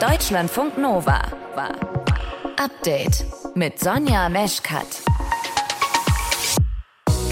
Deutschlandfunk Nova war Update mit Sonja Meschkat.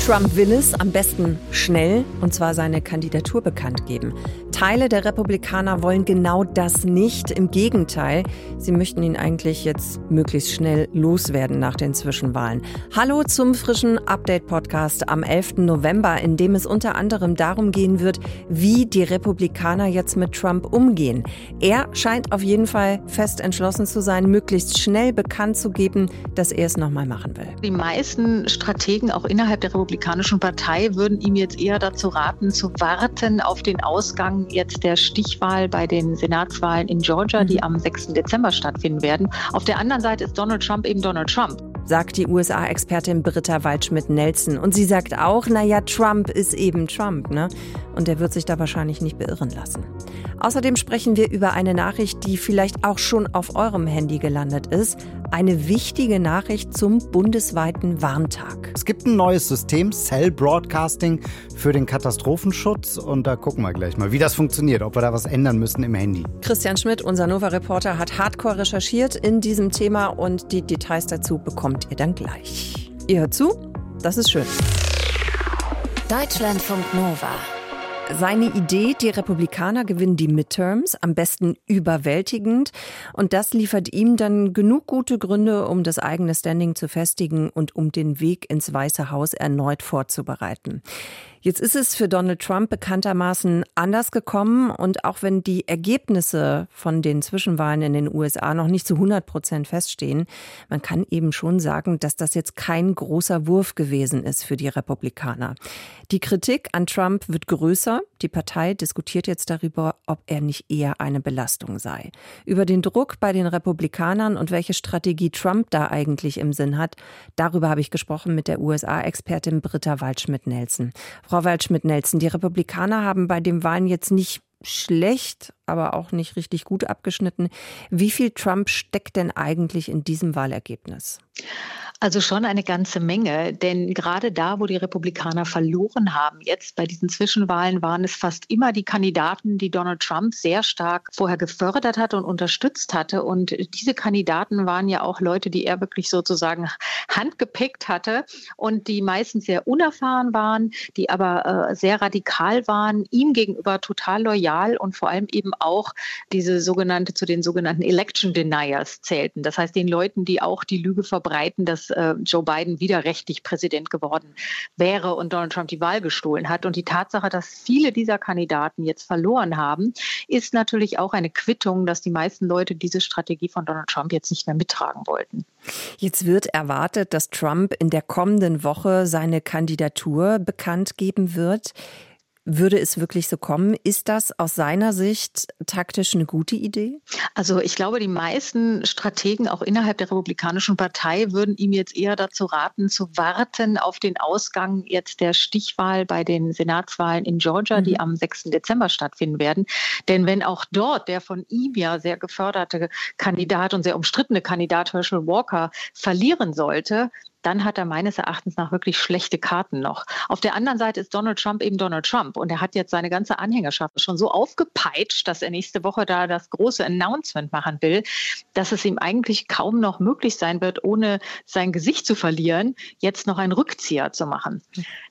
Trump will es am besten schnell, und zwar seine Kandidatur bekannt geben. Teile der Republikaner wollen genau das nicht. Im Gegenteil, sie möchten ihn eigentlich jetzt möglichst schnell loswerden nach den Zwischenwahlen. Hallo zum frischen Update-Podcast am 11. November, in dem es unter anderem darum gehen wird, wie die Republikaner jetzt mit Trump umgehen. Er scheint auf jeden Fall fest entschlossen zu sein, möglichst schnell bekannt zu geben, dass er es nochmal machen will. Die meisten Strategen auch innerhalb der Republikanischen Partei würden ihm jetzt eher dazu raten, zu warten auf den Ausgang jetzt der Stichwahl bei den Senatswahlen in Georgia, die mhm. am 6. Dezember stattfinden werden. Auf der anderen Seite ist Donald Trump eben Donald Trump sagt die USA-Expertin Britta Waldschmidt-Nelson. Und sie sagt auch, naja, Trump ist eben Trump, ne? Und er wird sich da wahrscheinlich nicht beirren lassen. Außerdem sprechen wir über eine Nachricht, die vielleicht auch schon auf eurem Handy gelandet ist eine wichtige Nachricht zum bundesweiten Warntag. Es gibt ein neues System, Cell Broadcasting, für den Katastrophenschutz. Und da gucken wir gleich mal, wie das funktioniert, ob wir da was ändern müssen im Handy. Christian Schmidt, unser Nova-Reporter, hat hardcore recherchiert in diesem Thema und die Details dazu bekommt ihr dann gleich. Ihr hört zu, das ist schön. Deutschlandfunk Nova. Seine Idee, die Republikaner gewinnen die Midterms, am besten überwältigend. Und das liefert ihm dann genug gute Gründe, um das eigene Standing zu festigen und um den Weg ins Weiße Haus erneut vorzubereiten. Jetzt ist es für Donald Trump bekanntermaßen anders gekommen und auch wenn die Ergebnisse von den Zwischenwahlen in den USA noch nicht zu 100 Prozent feststehen, man kann eben schon sagen, dass das jetzt kein großer Wurf gewesen ist für die Republikaner. Die Kritik an Trump wird größer. Die Partei diskutiert jetzt darüber, ob er nicht eher eine Belastung sei. Über den Druck bei den Republikanern und welche Strategie Trump da eigentlich im Sinn hat, darüber habe ich gesprochen mit der USA-Expertin Britta Waldschmidt-Nelson. Frau Waldschmidt-Nelson, die Republikaner haben bei den Wahlen jetzt nicht schlecht, aber auch nicht richtig gut abgeschnitten. Wie viel Trump steckt denn eigentlich in diesem Wahlergebnis? Also schon eine ganze Menge, denn gerade da, wo die Republikaner verloren haben, jetzt bei diesen Zwischenwahlen waren es fast immer die Kandidaten, die Donald Trump sehr stark vorher gefördert hatte und unterstützt hatte. Und diese Kandidaten waren ja auch Leute, die er wirklich sozusagen handgepickt hatte und die meistens sehr unerfahren waren, die aber äh, sehr radikal waren, ihm gegenüber total loyal und vor allem eben auch diese sogenannte zu den sogenannten Election Deniers zählten. Das heißt den Leuten, die auch die Lüge verbreiten, dass äh, Joe Biden widerrechtlich Präsident geworden wäre und Donald Trump die Wahl gestohlen hat. Und die Tatsache, dass viele dieser Kandidaten jetzt verloren haben, ist natürlich auch eine Quittung, dass die meisten Leute diese Strategie von Donald Trump jetzt nicht mehr mittragen wollten. Jetzt wird erwartet, dass Trump in der kommenden Woche seine Kandidatur bekannt geben wird. Würde es wirklich so kommen? Ist das aus seiner Sicht taktisch eine gute Idee? Also ich glaube, die meisten Strategen auch innerhalb der Republikanischen Partei würden ihm jetzt eher dazu raten, zu warten auf den Ausgang jetzt der Stichwahl bei den Senatswahlen in Georgia, mhm. die am 6. Dezember stattfinden werden. Denn wenn auch dort der von ihm ja sehr geförderte Kandidat und sehr umstrittene Kandidat Herschel Walker verlieren sollte, dann hat er meines Erachtens nach wirklich schlechte Karten noch. Auf der anderen Seite ist Donald Trump eben Donald Trump und er hat jetzt seine ganze Anhängerschaft schon so aufgepeitscht, dass er nächste Woche da das große Announcement machen will, dass es ihm eigentlich kaum noch möglich sein wird, ohne sein Gesicht zu verlieren, jetzt noch einen Rückzieher zu machen.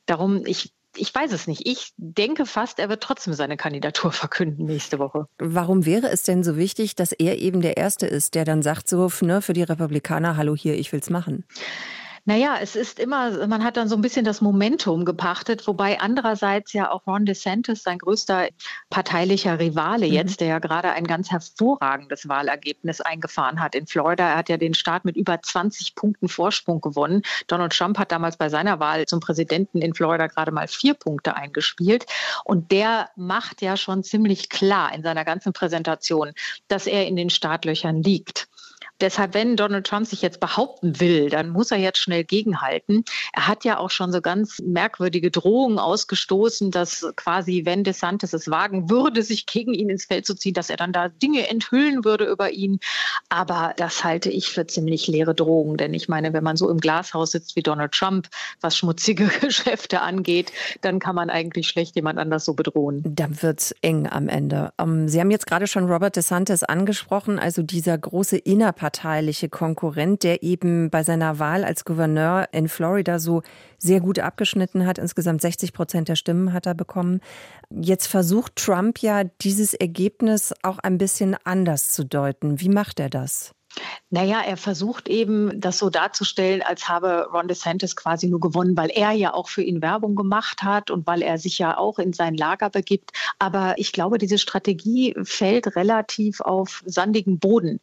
Darum, ich ich weiß es nicht. Ich denke fast, er wird trotzdem seine Kandidatur verkünden nächste Woche. Warum wäre es denn so wichtig, dass er eben der Erste ist, der dann sagt, so ne, für die Republikaner, hallo hier, ich will's machen? Naja, es ist immer, man hat dann so ein bisschen das Momentum gepachtet, wobei andererseits ja auch Ron DeSantis, sein größter parteilicher Rivale mhm. jetzt, der ja gerade ein ganz hervorragendes Wahlergebnis eingefahren hat in Florida. Er hat ja den Staat mit über 20 Punkten Vorsprung gewonnen. Donald Trump hat damals bei seiner Wahl zum Präsidenten in Florida gerade mal vier Punkte eingespielt. Und der macht ja schon ziemlich klar in seiner ganzen Präsentation, dass er in den Startlöchern liegt. Deshalb, wenn Donald Trump sich jetzt behaupten will, dann muss er jetzt schnell gegenhalten. Er hat ja auch schon so ganz merkwürdige Drohungen ausgestoßen, dass quasi, wenn DeSantis es wagen würde, sich gegen ihn ins Feld zu ziehen, dass er dann da Dinge enthüllen würde über ihn. Aber das halte ich für ziemlich leere Drohungen. Denn ich meine, wenn man so im Glashaus sitzt wie Donald Trump, was schmutzige Geschäfte angeht, dann kann man eigentlich schlecht jemand anders so bedrohen. Dann wird es eng am Ende. Ähm, Sie haben jetzt gerade schon Robert DeSantis angesprochen, also dieser große innerparteiliche Konkurrent, der eben bei seiner Wahl als Gouverneur in Florida so sehr gut abgeschnitten hat. Insgesamt 60 Prozent der Stimmen hat er bekommen. Jetzt versucht Trump ja, dieses Ergebnis auch ein bisschen anders zu deuten. Wie macht er das? Naja, er versucht eben, das so darzustellen, als habe Ron DeSantis quasi nur gewonnen, weil er ja auch für ihn Werbung gemacht hat und weil er sich ja auch in sein Lager begibt. Aber ich glaube, diese Strategie fällt relativ auf sandigen Boden.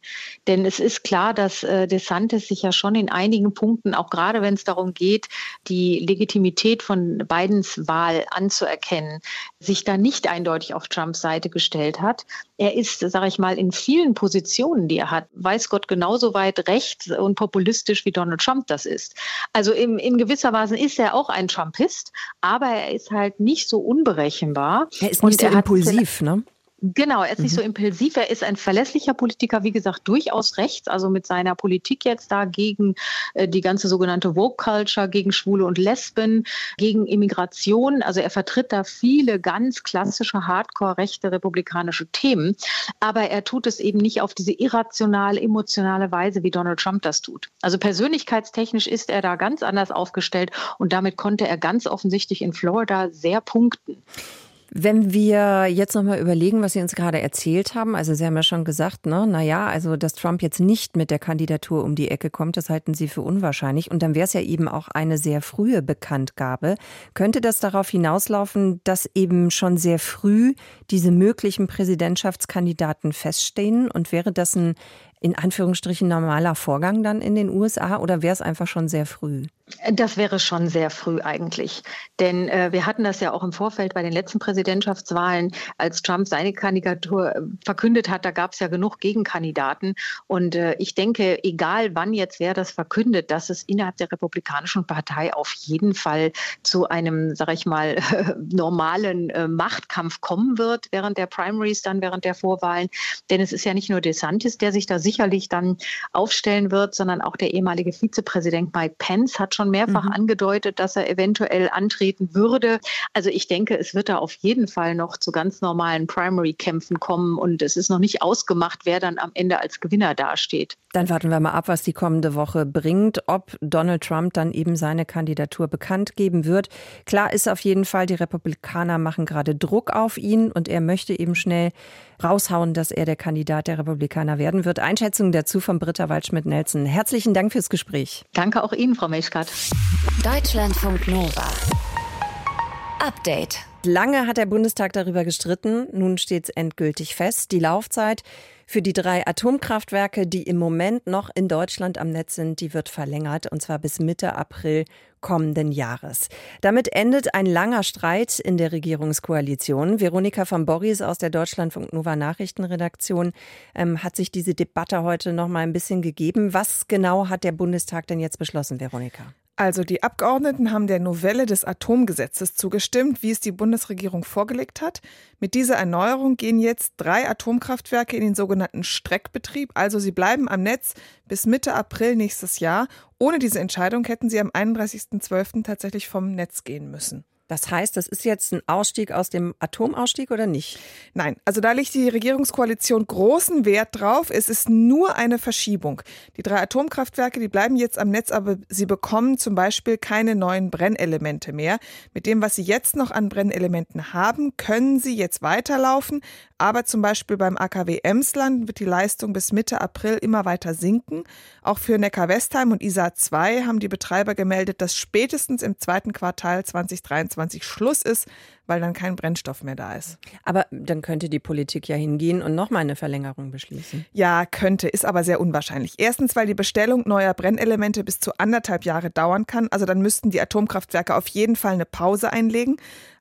Denn es ist klar, dass äh, DeSantis sich ja schon in einigen Punkten, auch gerade wenn es darum geht, die Legitimität von Bidens Wahl anzuerkennen, sich da nicht eindeutig auf Trumps Seite gestellt hat. Er ist, sage ich mal, in vielen Positionen, die er hat, weiß Gott genauso weit rechts und populistisch wie Donald Trump das ist. Also im, in gewisser Weise ist er auch ein Trumpist, aber er ist halt nicht so unberechenbar. Er ist nicht so impulsiv, ne? Genau, er ist nicht mhm. so impulsiv. Er ist ein verlässlicher Politiker, wie gesagt, durchaus rechts, also mit seiner Politik jetzt da gegen äh, die ganze sogenannte Woke Culture, gegen Schwule und Lesben, gegen Immigration. Also er vertritt da viele ganz klassische, hardcore rechte republikanische Themen. Aber er tut es eben nicht auf diese irrationale, emotionale Weise, wie Donald Trump das tut. Also persönlichkeitstechnisch ist er da ganz anders aufgestellt und damit konnte er ganz offensichtlich in Florida sehr punkten. Wenn wir jetzt nochmal überlegen, was Sie uns gerade erzählt haben, also Sie haben ja schon gesagt, ne, naja, also dass Trump jetzt nicht mit der Kandidatur um die Ecke kommt, das halten Sie für unwahrscheinlich. Und dann wäre es ja eben auch eine sehr frühe Bekanntgabe. Könnte das darauf hinauslaufen, dass eben schon sehr früh diese möglichen Präsidentschaftskandidaten feststehen? Und wäre das ein in Anführungsstrichen normaler Vorgang dann in den USA oder wäre es einfach schon sehr früh? Das wäre schon sehr früh eigentlich. Denn äh, wir hatten das ja auch im Vorfeld bei den letzten Präsidentschaftswahlen, als Trump seine Kandidatur äh, verkündet hat, da gab es ja genug Gegenkandidaten. Und äh, ich denke, egal wann jetzt wer das verkündet, dass es innerhalb der Republikanischen Partei auf jeden Fall zu einem, sag ich mal, normalen äh, Machtkampf kommen wird während der Primaries, dann während der Vorwahlen. Denn es ist ja nicht nur DeSantis, der sich da sicherlich dann aufstellen wird, sondern auch der ehemalige Vizepräsident Mike Pence hat schon mehrfach mhm. angedeutet, dass er eventuell antreten würde. Also ich denke, es wird da auf jeden Fall noch zu ganz normalen Primary-Kämpfen kommen und es ist noch nicht ausgemacht, wer dann am Ende als Gewinner dasteht. Dann warten wir mal ab, was die kommende Woche bringt, ob Donald Trump dann eben seine Kandidatur bekannt geben wird. Klar ist auf jeden Fall, die Republikaner machen gerade Druck auf ihn und er möchte eben schnell raushauen, dass er der Kandidat der Republikaner werden wird. Einschätzung dazu von Britta Waldschmidt-Nelson. Herzlichen Dank fürs Gespräch. Danke auch Ihnen, Frau Melchkat. Deutschlandfunk Nova. Update. Lange hat der Bundestag darüber gestritten. Nun steht es endgültig fest. Die Laufzeit für die drei Atomkraftwerke, die im Moment noch in Deutschland am Netz sind, die wird verlängert und zwar bis Mitte April kommenden Jahres. Damit endet ein langer Streit in der Regierungskoalition. Veronika von Borries aus der Deutschlandfunk Nova Nachrichtenredaktion ähm, hat sich diese Debatte heute noch mal ein bisschen gegeben. Was genau hat der Bundestag denn jetzt beschlossen, Veronika? Also die Abgeordneten haben der Novelle des Atomgesetzes zugestimmt, wie es die Bundesregierung vorgelegt hat. Mit dieser Erneuerung gehen jetzt drei Atomkraftwerke in den sogenannten Streckbetrieb, also sie bleiben am Netz bis Mitte April nächstes Jahr. Ohne diese Entscheidung hätten sie am 31.12. tatsächlich vom Netz gehen müssen. Das heißt, das ist jetzt ein Ausstieg aus dem Atomausstieg oder nicht? Nein, also da legt die Regierungskoalition großen Wert drauf. Es ist nur eine Verschiebung. Die drei Atomkraftwerke, die bleiben jetzt am Netz, aber sie bekommen zum Beispiel keine neuen Brennelemente mehr. Mit dem, was sie jetzt noch an Brennelementen haben, können sie jetzt weiterlaufen. Aber zum Beispiel beim AKW Emsland wird die Leistung bis Mitte April immer weiter sinken. Auch für Neckar-Westheim und ISA 2 haben die Betreiber gemeldet, dass spätestens im zweiten Quartal 2023 Schluss ist, weil dann kein Brennstoff mehr da ist. Aber dann könnte die Politik ja hingehen und nochmal eine Verlängerung beschließen. Ja, könnte, ist aber sehr unwahrscheinlich. Erstens, weil die Bestellung neuer Brennelemente bis zu anderthalb Jahre dauern kann. Also dann müssten die Atomkraftwerke auf jeden Fall eine Pause einlegen.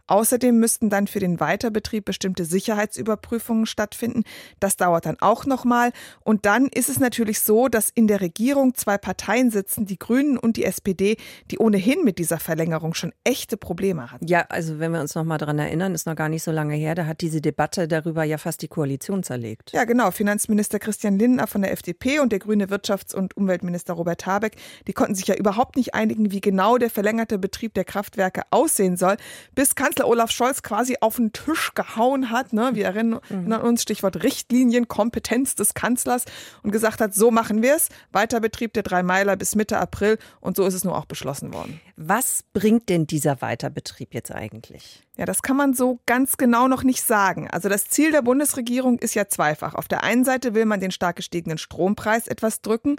Außerdem müssten dann für den Weiterbetrieb bestimmte Sicherheitsüberprüfungen stattfinden. Das dauert dann auch nochmal. Und dann ist es natürlich so, dass in der Regierung zwei Parteien sitzen, die Grünen und die SPD, die ohnehin mit dieser Verlängerung schon echte Probleme hatten. Ja, also wenn wir uns noch mal daran erinnern, ist noch gar nicht so lange her, da hat diese Debatte darüber ja fast die Koalition zerlegt. Ja, genau. Finanzminister Christian Lindner von der FDP und der grüne Wirtschafts- und Umweltminister Robert Habeck, die konnten sich ja überhaupt nicht einigen, wie genau der verlängerte Betrieb der Kraftwerke aussehen soll, bis Kanzler Olaf Scholz quasi auf den Tisch gehauen hat. Ne? Wir erinnern mhm. uns, Stichwort Richtlinienkompetenz des Kanzlers und gesagt hat, so machen wir es. Weiterbetrieb der drei Meiler bis Mitte April und so ist es nur auch beschlossen worden. Was bringt denn dieser Weiterbetrieb jetzt eigentlich? Ja, das kann man so ganz genau noch nicht sagen. Also das Ziel der Bundesregierung ist ja zweifach. Auf der einen Seite will man den stark gestiegenen Strompreis etwas drücken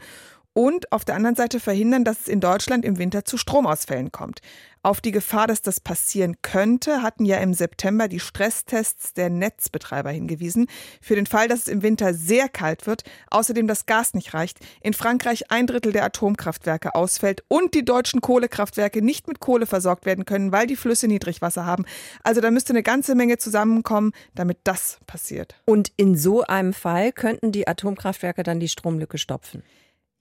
und auf der anderen Seite verhindern, dass es in Deutschland im Winter zu Stromausfällen kommt. Auf die Gefahr, dass das passieren könnte, hatten ja im September die Stresstests der Netzbetreiber hingewiesen. Für den Fall, dass es im Winter sehr kalt wird, außerdem das Gas nicht reicht, in Frankreich ein Drittel der Atomkraftwerke ausfällt und die deutschen Kohlekraftwerke nicht mit Kohle versorgt werden können, weil die Flüsse Niedrigwasser haben. Also da müsste eine ganze Menge zusammenkommen, damit das passiert. Und in so einem Fall könnten die Atomkraftwerke dann die Stromlücke stopfen.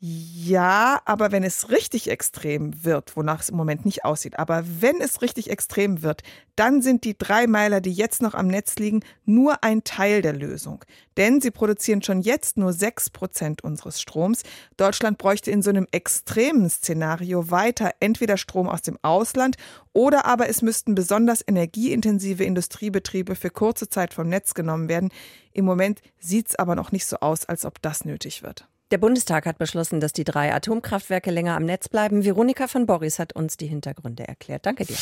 Ja, aber wenn es richtig extrem wird, wonach es im Moment nicht aussieht, aber wenn es richtig extrem wird, dann sind die drei Meiler, die jetzt noch am Netz liegen, nur ein Teil der Lösung. Denn sie produzieren schon jetzt nur sechs Prozent unseres Stroms. Deutschland bräuchte in so einem extremen Szenario weiter entweder Strom aus dem Ausland oder aber es müssten besonders energieintensive Industriebetriebe für kurze Zeit vom Netz genommen werden. Im Moment sieht es aber noch nicht so aus, als ob das nötig wird. Der Bundestag hat beschlossen, dass die drei Atomkraftwerke länger am Netz bleiben. Veronika von Boris hat uns die Hintergründe erklärt. Danke dir.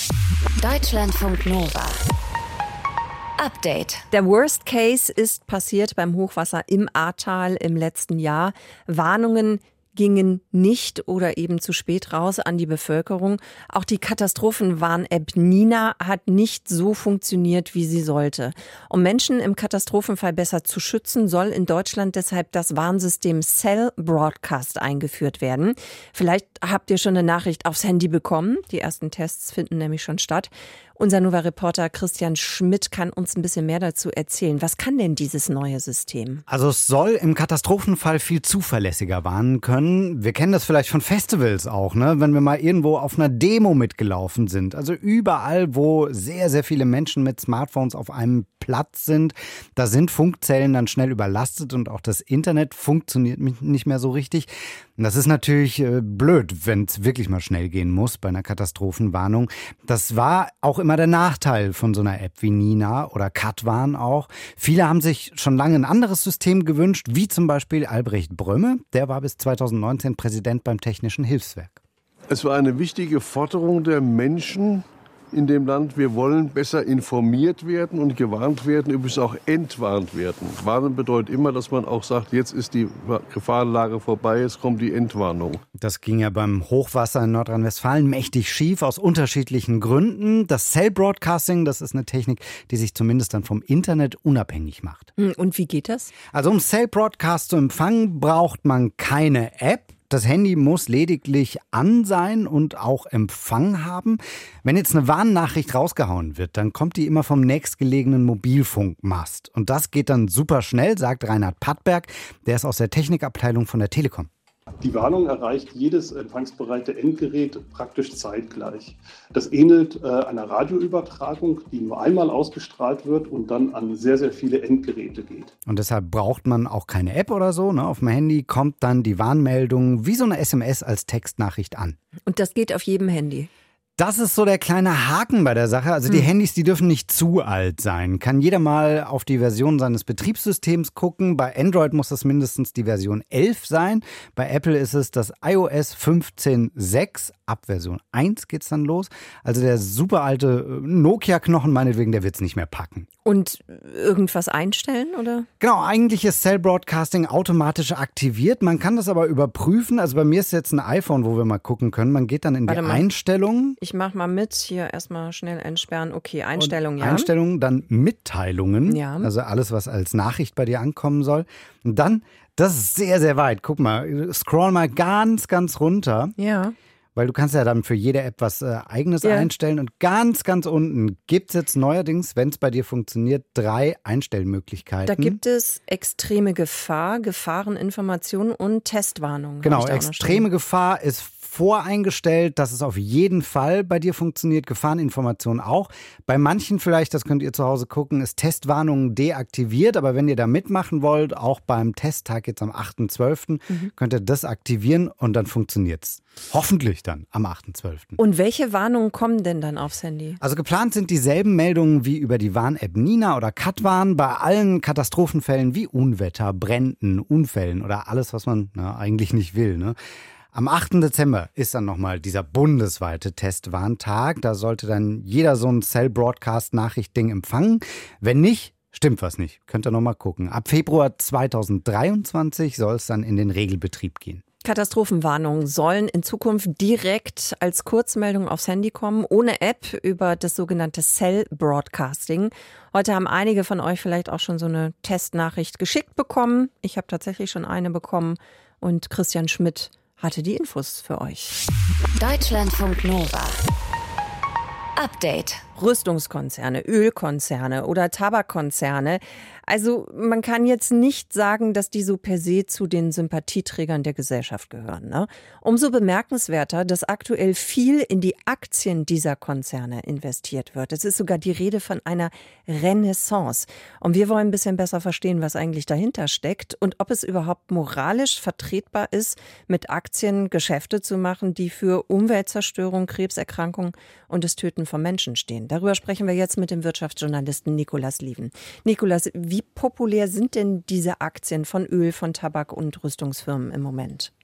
Deutschlandfunk Nova. Update. Der Worst Case ist passiert beim Hochwasser im Ahrtal im letzten Jahr. Warnungen gingen nicht oder eben zu spät raus an die Bevölkerung. Auch die Katastrophenwarn-App Nina hat nicht so funktioniert, wie sie sollte. Um Menschen im Katastrophenfall besser zu schützen, soll in Deutschland deshalb das Warnsystem Cell Broadcast eingeführt werden. Vielleicht habt ihr schon eine Nachricht aufs Handy bekommen. Die ersten Tests finden nämlich schon statt. Unser Nova-Reporter Christian Schmidt kann uns ein bisschen mehr dazu erzählen. Was kann denn dieses neue System? Also es soll im Katastrophenfall viel zuverlässiger warnen können. Wir kennen das vielleicht von Festivals auch, ne? wenn wir mal irgendwo auf einer Demo mitgelaufen sind. Also überall, wo sehr, sehr viele Menschen mit Smartphones auf einem Platz sind, da sind Funkzellen dann schnell überlastet und auch das Internet funktioniert nicht mehr so richtig. Das ist natürlich äh, blöd, wenn es wirklich mal schnell gehen muss bei einer Katastrophenwarnung. Das war auch immer der Nachteil von so einer App wie Nina oder Katwan auch. Viele haben sich schon lange ein anderes System gewünscht, wie zum Beispiel Albrecht Brömme. Der war bis 2019 Präsident beim Technischen Hilfswerk. Es war eine wichtige Forderung der Menschen, in dem Land. Wir wollen besser informiert werden und gewarnt werden, übrigens auch entwarnt werden. Warnen bedeutet immer, dass man auch sagt, jetzt ist die Gefahrenlage vorbei, jetzt kommt die Entwarnung. Das ging ja beim Hochwasser in Nordrhein-Westfalen mächtig schief aus unterschiedlichen Gründen. Das Cell Broadcasting, das ist eine Technik, die sich zumindest dann vom Internet unabhängig macht. Hm, und wie geht das? Also um Cell Broadcast zu empfangen, braucht man keine App. Das Handy muss lediglich an sein und auch Empfang haben. Wenn jetzt eine Warnnachricht rausgehauen wird, dann kommt die immer vom nächstgelegenen Mobilfunkmast. Und das geht dann super schnell, sagt Reinhard Pattberg. Der ist aus der Technikabteilung von der Telekom. Die Warnung erreicht jedes empfangsbereite Endgerät praktisch zeitgleich. Das ähnelt äh, einer Radioübertragung, die nur einmal ausgestrahlt wird und dann an sehr, sehr viele Endgeräte geht. Und deshalb braucht man auch keine App oder so. Ne? Auf dem Handy kommt dann die Warnmeldung wie so eine SMS als Textnachricht an. Und das geht auf jedem Handy. Das ist so der kleine Haken bei der Sache. Also die hm. Handys, die dürfen nicht zu alt sein. Kann jeder mal auf die Version seines Betriebssystems gucken. Bei Android muss das mindestens die Version 11 sein. Bei Apple ist es das iOS 15.6. Ab Version 1 geht's dann los. Also der super alte äh, Nokia-Knochen, meinetwegen, der wird's nicht mehr packen. Und irgendwas einstellen, oder? Genau, eigentlich ist Cell Broadcasting automatisch aktiviert. Man kann das aber überprüfen. Also bei mir ist jetzt ein iPhone, wo wir mal gucken können. Man geht dann in Warte die mal. Einstellungen. Ich mach mal mit. Hier erstmal schnell entsperren. Okay, Einstellungen, ja. Einstellungen, dann Mitteilungen. Ja. Also alles, was als Nachricht bei dir ankommen soll. Und dann, das ist sehr, sehr weit. Guck mal, scroll mal ganz, ganz runter. Ja. weil du kannst ja dann für jede App was äh, eigenes ja. einstellen. Und ganz, ganz unten gibt es jetzt neuerdings, wenn es bei dir funktioniert, drei Einstellmöglichkeiten. Da gibt es extreme Gefahr, Gefahreninformationen und Testwarnungen. Genau, extreme Gefahr ist voreingestellt, dass es auf jeden Fall bei dir funktioniert. Gefahreninformationen auch. Bei manchen vielleicht, das könnt ihr zu Hause gucken, ist Testwarnungen deaktiviert. Aber wenn ihr da mitmachen wollt, auch beim Testtag jetzt am 8.12., mhm. könnt ihr das aktivieren und dann funktioniert es. Hoffentlich dann am 8.12. Und welche Warnungen kommen denn dann aufs Handy? Also geplant sind dieselben Meldungen wie über die Warn-App Nina oder Katwarn bei allen Katastrophenfällen wie Unwetter, Bränden, Unfällen oder alles, was man na, eigentlich nicht will. Ne? Am 8. Dezember ist dann nochmal dieser bundesweite Testwarntag. Da sollte dann jeder so ein Cell-Broadcast-Nachricht-Ding empfangen. Wenn nicht, stimmt was nicht. Könnt ihr nochmal gucken. Ab Februar 2023 soll es dann in den Regelbetrieb gehen. Katastrophenwarnungen sollen in Zukunft direkt als Kurzmeldung aufs Handy kommen, ohne App über das sogenannte Cell Broadcasting. Heute haben einige von euch vielleicht auch schon so eine Testnachricht geschickt bekommen. Ich habe tatsächlich schon eine bekommen und Christian Schmidt hatte die Infos für euch. Deutschlandfunk Nova. Update. Rüstungskonzerne, Ölkonzerne oder Tabakkonzerne also man kann jetzt nicht sagen, dass die so per se zu den Sympathieträgern der Gesellschaft gehören. Ne? Umso bemerkenswerter, dass aktuell viel in die Aktien dieser Konzerne investiert wird. Es ist sogar die Rede von einer Renaissance. Und wir wollen ein bisschen besser verstehen, was eigentlich dahinter steckt und ob es überhaupt moralisch vertretbar ist, mit Aktien Geschäfte zu machen, die für Umweltzerstörung, Krebserkrankung und das Töten von Menschen stehen. Darüber sprechen wir jetzt mit dem Wirtschaftsjournalisten Nikolas Lieven. Nikolas, wie populär sind denn diese Aktien von Öl, von Tabak und Rüstungsfirmen im Moment?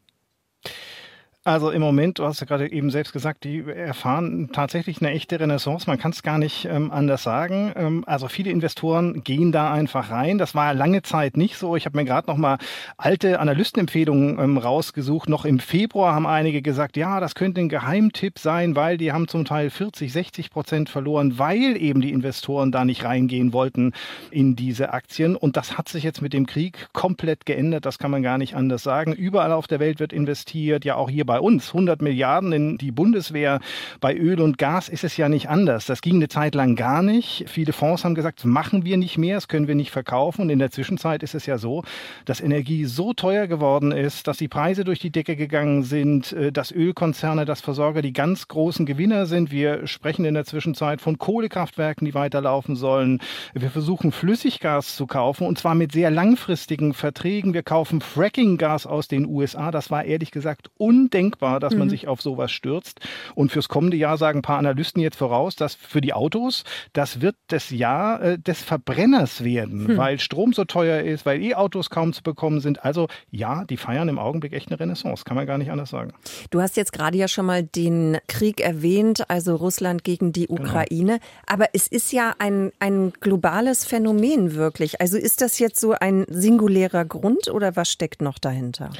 Also im Moment, du hast ja gerade eben selbst gesagt, die erfahren tatsächlich eine echte Renaissance. Man kann es gar nicht ähm, anders sagen. Ähm, also viele Investoren gehen da einfach rein. Das war lange Zeit nicht so. Ich habe mir gerade noch mal alte Analystenempfehlungen ähm, rausgesucht. Noch im Februar haben einige gesagt, ja, das könnte ein Geheimtipp sein, weil die haben zum Teil 40, 60 Prozent verloren, weil eben die Investoren da nicht reingehen wollten in diese Aktien. Und das hat sich jetzt mit dem Krieg komplett geändert. Das kann man gar nicht anders sagen. Überall auf der Welt wird investiert, ja auch hier bei uns 100 Milliarden in die Bundeswehr. Bei Öl und Gas ist es ja nicht anders. Das ging eine Zeit lang gar nicht. Viele Fonds haben gesagt, machen wir nicht mehr, das können wir nicht verkaufen. Und in der Zwischenzeit ist es ja so, dass Energie so teuer geworden ist, dass die Preise durch die Decke gegangen sind, äh, dass Ölkonzerne, dass Versorger die ganz großen Gewinner sind. Wir sprechen in der Zwischenzeit von Kohlekraftwerken, die weiterlaufen sollen. Wir versuchen Flüssiggas zu kaufen und zwar mit sehr langfristigen Verträgen. Wir kaufen Frackinggas aus den USA. Das war ehrlich gesagt undenkbar denkbar, dass mhm. man sich auf sowas stürzt. Und fürs kommende Jahr sagen ein paar Analysten jetzt voraus, dass für die Autos, das wird das Jahr äh, des Verbrenners werden, mhm. weil Strom so teuer ist, weil E-Autos kaum zu bekommen sind. Also ja, die feiern im Augenblick echt eine Renaissance, kann man gar nicht anders sagen. Du hast jetzt gerade ja schon mal den Krieg erwähnt, also Russland gegen die genau. Ukraine. Genau. Aber es ist ja ein, ein globales Phänomen wirklich. Also ist das jetzt so ein singulärer Grund oder was steckt noch dahinter?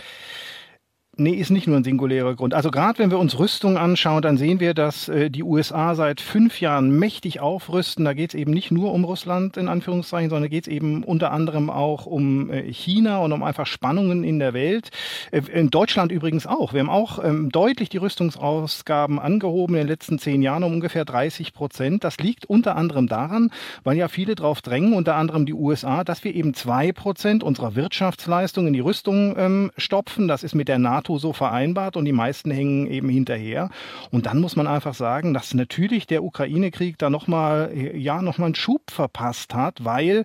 Nee, ist nicht nur ein singulärer Grund. Also gerade wenn wir uns Rüstung anschauen, dann sehen wir, dass äh, die USA seit fünf Jahren mächtig aufrüsten. Da geht es eben nicht nur um Russland in Anführungszeichen, sondern geht es eben unter anderem auch um äh, China und um einfach Spannungen in der Welt. Äh, in Deutschland übrigens auch. Wir haben auch ähm, deutlich die Rüstungsausgaben angehoben in den letzten zehn Jahren um ungefähr 30 Prozent. Das liegt unter anderem daran, weil ja viele drauf drängen, unter anderem die USA, dass wir eben zwei Prozent unserer Wirtschaftsleistung in die Rüstung ähm, stopfen. Das ist mit der NATO NATO so vereinbart und die meisten hängen eben hinterher. Und dann muss man einfach sagen, dass natürlich der Ukraine-Krieg da nochmal, ja, nochmal einen Schub verpasst hat, weil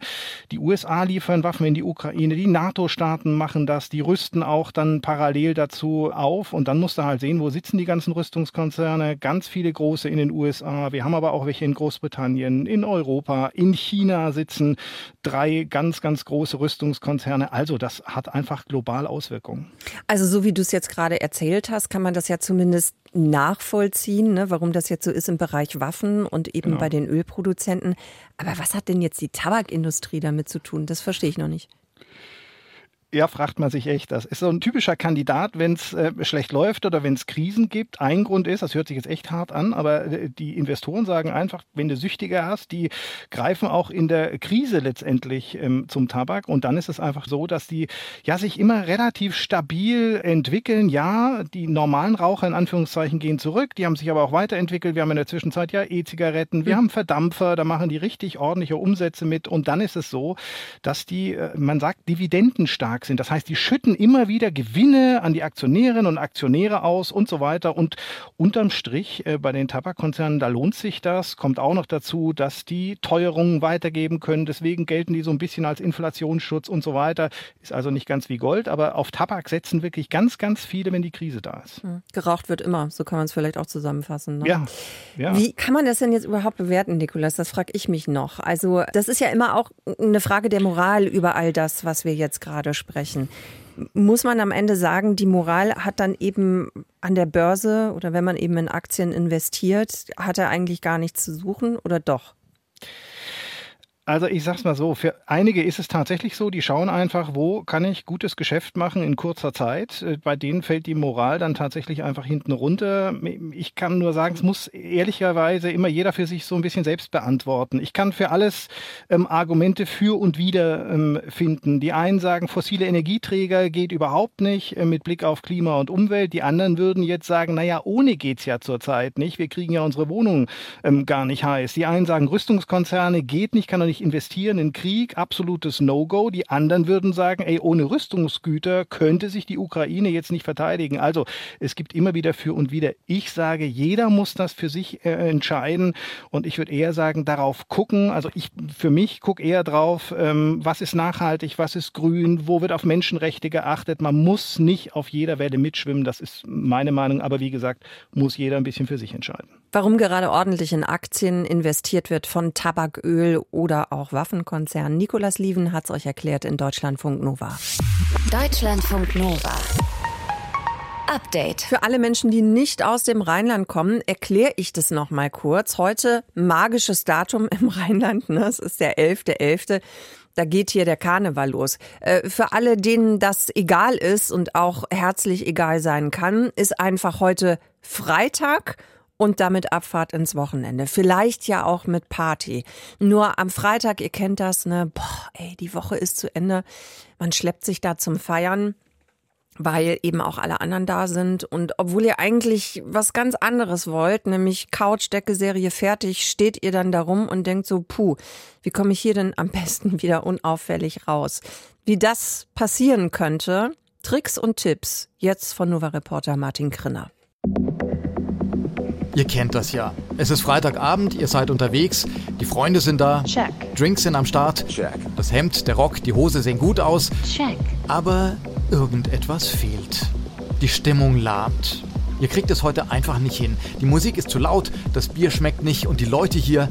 die USA liefern Waffen in die Ukraine, die NATO-Staaten machen das, die rüsten auch dann parallel dazu auf und dann musst du halt sehen, wo sitzen die ganzen Rüstungskonzerne, ganz viele große in den USA, wir haben aber auch welche in Großbritannien, in Europa, in China sitzen drei ganz, ganz große Rüstungskonzerne. Also das hat einfach global Auswirkungen. Also so wie du es jetzt gerade erzählt hast, kann man das ja zumindest nachvollziehen, ne, warum das jetzt so ist im Bereich Waffen und eben genau. bei den Ölproduzenten. Aber was hat denn jetzt die Tabakindustrie damit zu tun? Das verstehe ich noch nicht. Ja, fragt man sich echt. Das ist so ein typischer Kandidat, wenn es äh, schlecht läuft oder wenn es Krisen gibt. Ein Grund ist, das hört sich jetzt echt hart an, aber äh, die Investoren sagen einfach, wenn du Süchtige hast, die greifen auch in der Krise letztendlich ähm, zum Tabak. Und dann ist es einfach so, dass die ja sich immer relativ stabil entwickeln. Ja, die normalen Raucher in Anführungszeichen gehen zurück, die haben sich aber auch weiterentwickelt. Wir haben in der Zwischenzeit ja E-Zigaretten, wir mhm. haben Verdampfer, da machen die richtig ordentliche Umsätze mit. Und dann ist es so, dass die, äh, man sagt, dividendenstark stark sind. Das heißt, die schütten immer wieder Gewinne an die Aktionärinnen und Aktionäre aus und so weiter. Und unterm Strich äh, bei den Tabakkonzernen, da lohnt sich das. Kommt auch noch dazu, dass die Teuerungen weitergeben können. Deswegen gelten die so ein bisschen als Inflationsschutz und so weiter. Ist also nicht ganz wie Gold, aber auf Tabak setzen wirklich ganz, ganz viele, wenn die Krise da ist. Hm. Geraucht wird immer, so kann man es vielleicht auch zusammenfassen. Ne? Ja, ja. Wie kann man das denn jetzt überhaupt bewerten, Nikolas? Das frage ich mich noch. Also, das ist ja immer auch eine Frage der Moral über all das, was wir jetzt gerade sprechen sprechen. Muss man am Ende sagen, die Moral hat dann eben an der Börse oder wenn man eben in Aktien investiert, hat er eigentlich gar nichts zu suchen oder doch? Also ich sag's mal so, für einige ist es tatsächlich so, die schauen einfach, wo kann ich gutes Geschäft machen in kurzer Zeit. Äh, bei denen fällt die Moral dann tatsächlich einfach hinten runter. Ich kann nur sagen, es muss ehrlicherweise immer jeder für sich so ein bisschen selbst beantworten. Ich kann für alles ähm, Argumente für und wider ähm, finden. Die einen sagen, fossile Energieträger geht überhaupt nicht äh, mit Blick auf Klima und Umwelt. Die anderen würden jetzt sagen, naja, ohne geht's ja zurzeit nicht. Wir kriegen ja unsere Wohnungen ähm, gar nicht heiß. Die einen sagen, Rüstungskonzerne geht nicht, kann doch nicht nicht investieren in Krieg, absolutes No-Go. Die anderen würden sagen, ey, ohne Rüstungsgüter könnte sich die Ukraine jetzt nicht verteidigen. Also es gibt immer wieder für und wieder. Ich sage, jeder muss das für sich äh, entscheiden und ich würde eher sagen, darauf gucken. Also ich für mich gucke eher drauf, ähm, was ist nachhaltig, was ist grün, wo wird auf Menschenrechte geachtet. Man muss nicht auf jeder Welle mitschwimmen, das ist meine Meinung, aber wie gesagt, muss jeder ein bisschen für sich entscheiden. Warum gerade ordentlich in Aktien investiert wird von Tabaköl oder auch Waffenkonzernen. Nikolas Lieven hat es euch erklärt in Deutschlandfunk Nova. Deutschlandfunk Nova. Update. Für alle Menschen, die nicht aus dem Rheinland kommen, erkläre ich das noch mal kurz. Heute magisches Datum im Rheinland, ne? es ist der 11.11. .11. Da geht hier der Karneval los. Äh, für alle, denen das egal ist und auch herzlich egal sein kann, ist einfach heute Freitag und damit Abfahrt ins Wochenende. Vielleicht ja auch mit Party. Nur am Freitag, ihr kennt das, ne? Boah, ey, die Woche ist zu Ende. Man schleppt sich da zum Feiern weil eben auch alle anderen da sind. Und obwohl ihr eigentlich was ganz anderes wollt, nämlich Couchdecke-Serie fertig, steht ihr dann darum und denkt so, puh, wie komme ich hier denn am besten wieder unauffällig raus? Wie das passieren könnte, Tricks und Tipps, jetzt von Nova Reporter Martin Krinner. Ihr kennt das ja. Es ist Freitagabend, ihr seid unterwegs, die Freunde sind da. Check. Drinks sind am Start. Check. Das Hemd, der Rock, die Hose sehen gut aus. Check. Aber irgendetwas fehlt. Die Stimmung lahmt. Ihr kriegt es heute einfach nicht hin. Die Musik ist zu laut, das Bier schmeckt nicht und die Leute hier,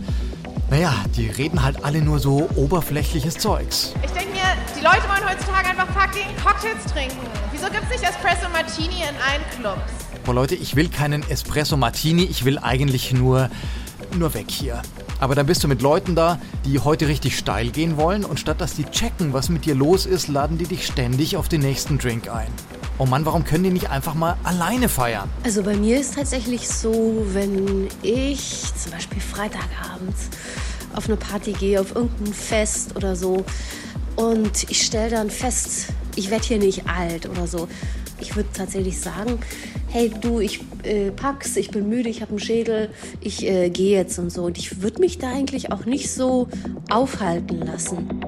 naja, die reden halt alle nur so oberflächliches Zeugs. Ich denke mir, die Leute wollen heutzutage einfach fucking Cocktails trinken. Wieso gibt's nicht Espresso Martini in allen Clubs? Boah Leute, ich will keinen Espresso Martini, ich will eigentlich nur, nur weg hier. Aber dann bist du mit Leuten da, die heute richtig steil gehen wollen und statt dass die checken, was mit dir los ist, laden die dich ständig auf den nächsten Drink ein. Oh Mann, warum können die nicht einfach mal alleine feiern? Also bei mir ist tatsächlich so, wenn ich zum Beispiel Freitagabends auf eine Party gehe, auf irgendein Fest oder so und ich stelle dann fest, ich werde hier nicht alt oder so. Ich würde tatsächlich sagen, hey du, ich äh, pack's, ich bin müde, ich habe einen Schädel, ich äh, gehe jetzt und so. Und ich würde mich da eigentlich auch nicht so aufhalten lassen.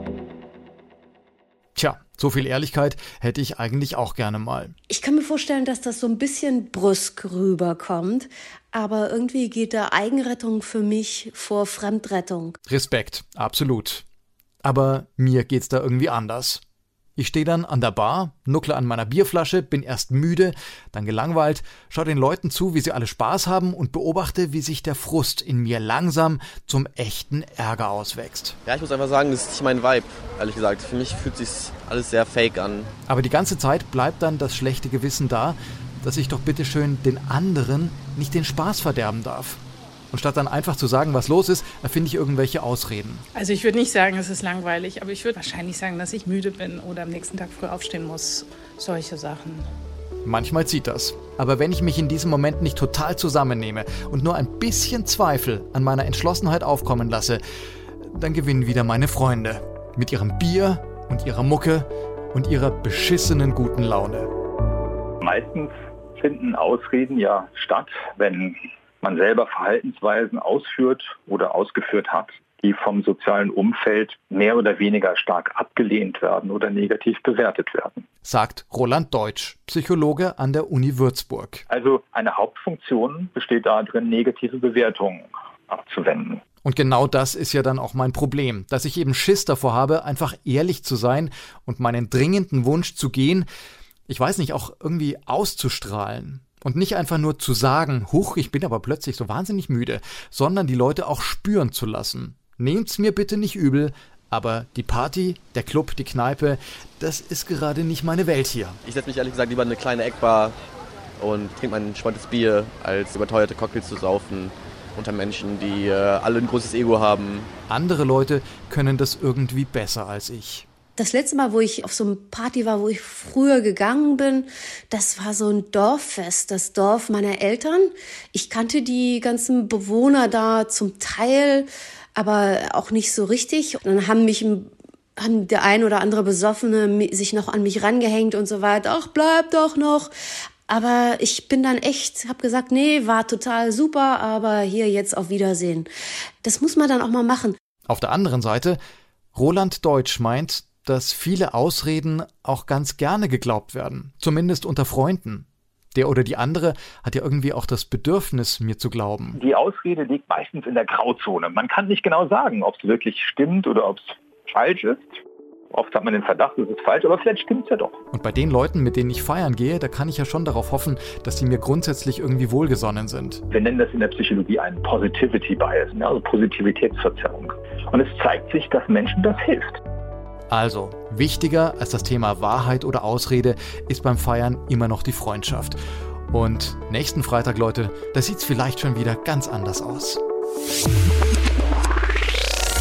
Tja, so viel Ehrlichkeit hätte ich eigentlich auch gerne mal. Ich kann mir vorstellen, dass das so ein bisschen brüsk rüberkommt, aber irgendwie geht da Eigenrettung für mich vor Fremdrettung. Respekt, absolut. Aber mir geht's da irgendwie anders. Ich stehe dann an der Bar, nuckle an meiner Bierflasche, bin erst müde, dann gelangweilt, schaue den Leuten zu, wie sie alle Spaß haben und beobachte, wie sich der Frust in mir langsam zum echten Ärger auswächst. Ja, ich muss einfach sagen, das ist nicht mein Vibe, ehrlich gesagt. Für mich fühlt sich alles sehr fake an. Aber die ganze Zeit bleibt dann das schlechte Gewissen da, dass ich doch bitteschön den anderen nicht den Spaß verderben darf. Und statt dann einfach zu sagen, was los ist, erfinde ich irgendwelche Ausreden. Also ich würde nicht sagen, es ist langweilig, aber ich würde wahrscheinlich sagen, dass ich müde bin oder am nächsten Tag früh aufstehen muss. Solche Sachen. Manchmal zieht das. Aber wenn ich mich in diesem Moment nicht total zusammennehme und nur ein bisschen Zweifel an meiner Entschlossenheit aufkommen lasse, dann gewinnen wieder meine Freunde. Mit ihrem Bier und ihrer Mucke und ihrer beschissenen guten Laune. Meistens finden Ausreden ja statt, wenn man selber Verhaltensweisen ausführt oder ausgeführt hat, die vom sozialen Umfeld mehr oder weniger stark abgelehnt werden oder negativ bewertet werden. Sagt Roland Deutsch, Psychologe an der Uni Würzburg. Also eine Hauptfunktion besteht darin, negative Bewertungen abzuwenden. Und genau das ist ja dann auch mein Problem, dass ich eben Schiss davor habe, einfach ehrlich zu sein und meinen dringenden Wunsch zu gehen, ich weiß nicht, auch irgendwie auszustrahlen. Und nicht einfach nur zu sagen, huch, ich bin aber plötzlich so wahnsinnig müde, sondern die Leute auch spüren zu lassen. Nehmt's mir bitte nicht übel, aber die Party, der Club, die Kneipe, das ist gerade nicht meine Welt hier. Ich setze mich ehrlich gesagt lieber in eine kleine Eckbar und trinke mein entspanntes Bier, als überteuerte Cocktails zu saufen unter Menschen, die äh, alle ein großes Ego haben. Andere Leute können das irgendwie besser als ich. Das letzte Mal, wo ich auf so einem Party war, wo ich früher gegangen bin, das war so ein Dorffest, das Dorf meiner Eltern. Ich kannte die ganzen Bewohner da zum Teil, aber auch nicht so richtig. Und dann haben mich haben der ein oder andere Besoffene sich noch an mich rangehängt und so weiter. Ach, bleib doch noch. Aber ich bin dann echt, habe gesagt, nee, war total super, aber hier jetzt auf Wiedersehen. Das muss man dann auch mal machen. Auf der anderen Seite, Roland Deutsch meint, dass viele Ausreden auch ganz gerne geglaubt werden, zumindest unter Freunden. Der oder die andere hat ja irgendwie auch das Bedürfnis, mir zu glauben. Die Ausrede liegt meistens in der Grauzone. Man kann nicht genau sagen, ob es wirklich stimmt oder ob es falsch ist. Oft hat man den Verdacht, es ist falsch, aber vielleicht stimmt es ja doch. Und bei den Leuten, mit denen ich feiern gehe, da kann ich ja schon darauf hoffen, dass sie mir grundsätzlich irgendwie wohlgesonnen sind. Wir nennen das in der Psychologie einen Positivity Bias, also Positivitätsverzerrung. Und es zeigt sich, dass Menschen das hilft. Also, wichtiger als das Thema Wahrheit oder Ausrede ist beim Feiern immer noch die Freundschaft. Und nächsten Freitag, Leute, da sieht es vielleicht schon wieder ganz anders aus.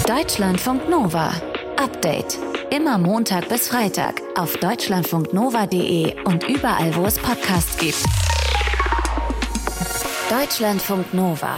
Deutschlandfunk Nova. Update. Immer Montag bis Freitag auf deutschlandfunknova.de und überall, wo es Podcasts gibt. Deutschlandfunk Nova.